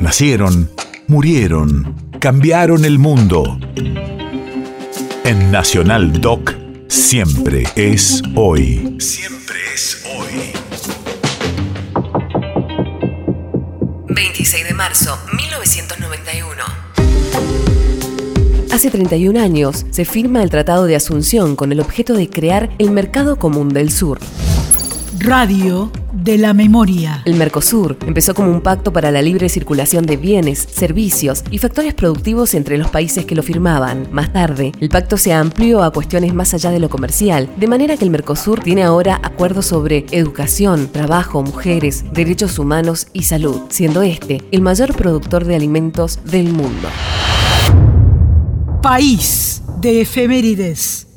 Nacieron, murieron, cambiaron el mundo. En Nacional Doc, siempre es hoy. Siempre es hoy. 26 de marzo, 1991. Hace 31 años se firma el Tratado de Asunción con el objeto de crear el Mercado Común del Sur. Radio de la memoria. El Mercosur empezó como un pacto para la libre circulación de bienes, servicios y factores productivos entre los países que lo firmaban. Más tarde, el pacto se amplió a cuestiones más allá de lo comercial, de manera que el Mercosur tiene ahora acuerdos sobre educación, trabajo, mujeres, derechos humanos y salud, siendo este el mayor productor de alimentos del mundo. País de efemérides.